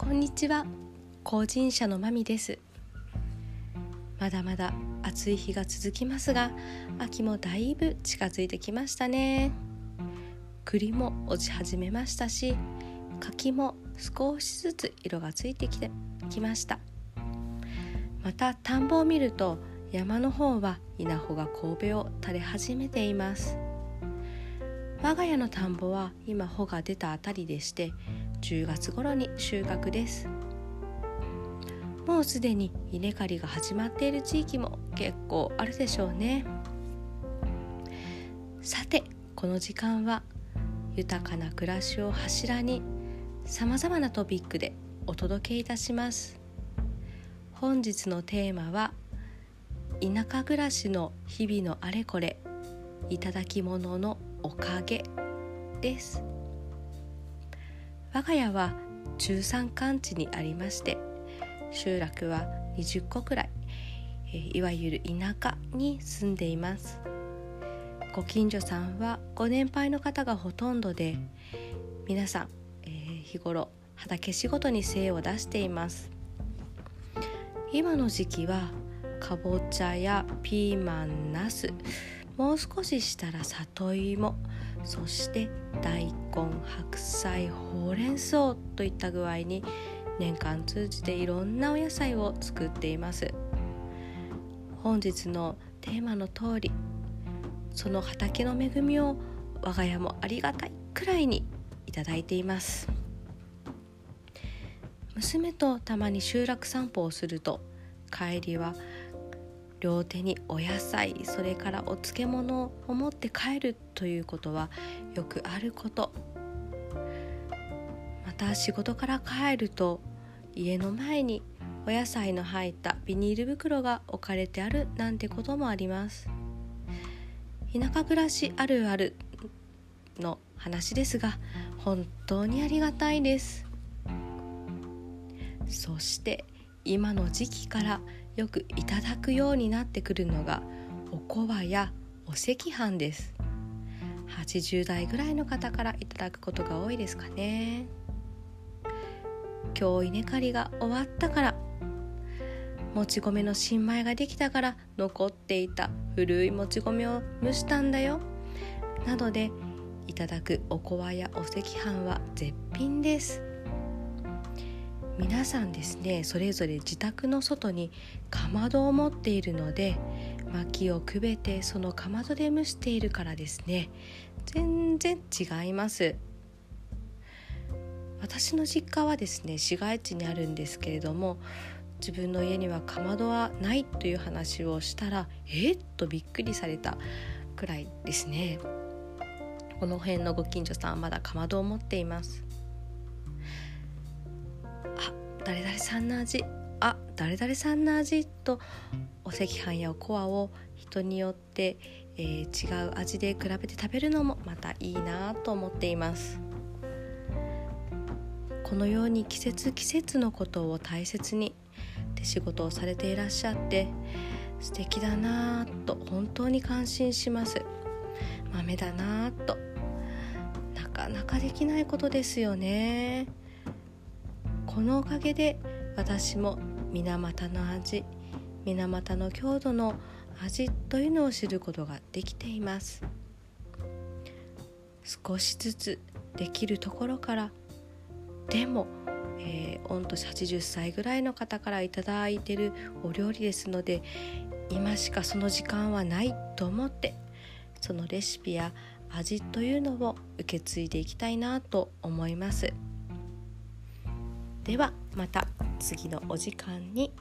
こんにちは。後人者のまみです。まだまだ暑い日が続きますが秋もだいぶ近づいてきましたね。栗も落ち始めましたし柿も少しずつ色がついてきてきました。また田んぼを見ると山の方は稲穂が神戸を垂れ始めています。我が家の田んぼは今穂が出たあたりでして10月頃に収穫です。もうすでに稲刈りが始まっている地域も結構あるでしょうね。さてこの時間は豊かな暮らしを柱にさまざまなトピックでお届けいたします。本日のテーマは田舎暮らしの日々のあれこれいただき物のおかげです。我が家は中山間地にありまして集落は20個くらい、いわゆる田舎に住んでいます。ご近所さんはご年配の方がほとんどで皆さん、えー、日頃畑仕事に精を出しています。今の時期はかぼちゃやピーマンナスもう少ししたら里芋そして大根白菜ほうれん草といった具合に年間通じていろんなお野菜を作っています。本日のテーマの通りその畑の恵みを我が家もありがたいくらいにいただいています。娘とたまに集落散歩をすると帰りは両手にお野菜それからお漬物を持って帰るということはよくあること。また仕事から帰ると家の前にお野菜の入ったビニール袋が置かれてあるなんてこともあります。田舎暮らしあるあるの話ですが本当にありがたいです。そして今の時期からよくいただくようになってくるのがおこわやお赤飯です。80代ぐらいの方からいただくことが多いですかね。今日稲刈りが終わったからもち米の新米ができたから残っていた古いもち米を蒸したんだよ。などでいただくおこわやお赤飯は絶品です。皆さんですねそれぞれ自宅の外にかまどを持っているので薪をくべてそのかまどで蒸しているからですね。全然違います。私の実家はですね市街地にあるんですけれども自分の家にはかまどはないという話をしたらえっとびっくりされたくらいですね。この辺のご近所さんはまだかまどを持っています。誰々さんの味。あ誰々さんの味とお赤飯やおこわを人によって、えー、違う味で比べて食べるのもまたいいなと思っています。このように季節季節のことを大切に手仕事をされていらっしゃって素敵だなぁと本当に感心します。豆だなぁと。なかなかできないことですよね。このおかげで私も水俣の味水俣の郷土の味というのを知ることができています少しずつできるところからでも、えー、御年80歳ぐらいの方から頂いてるお料理ですので今しかその時間はないと思ってそのレシピや味というのを受け継いでいきたいなと思います。ではまた次のお時間に。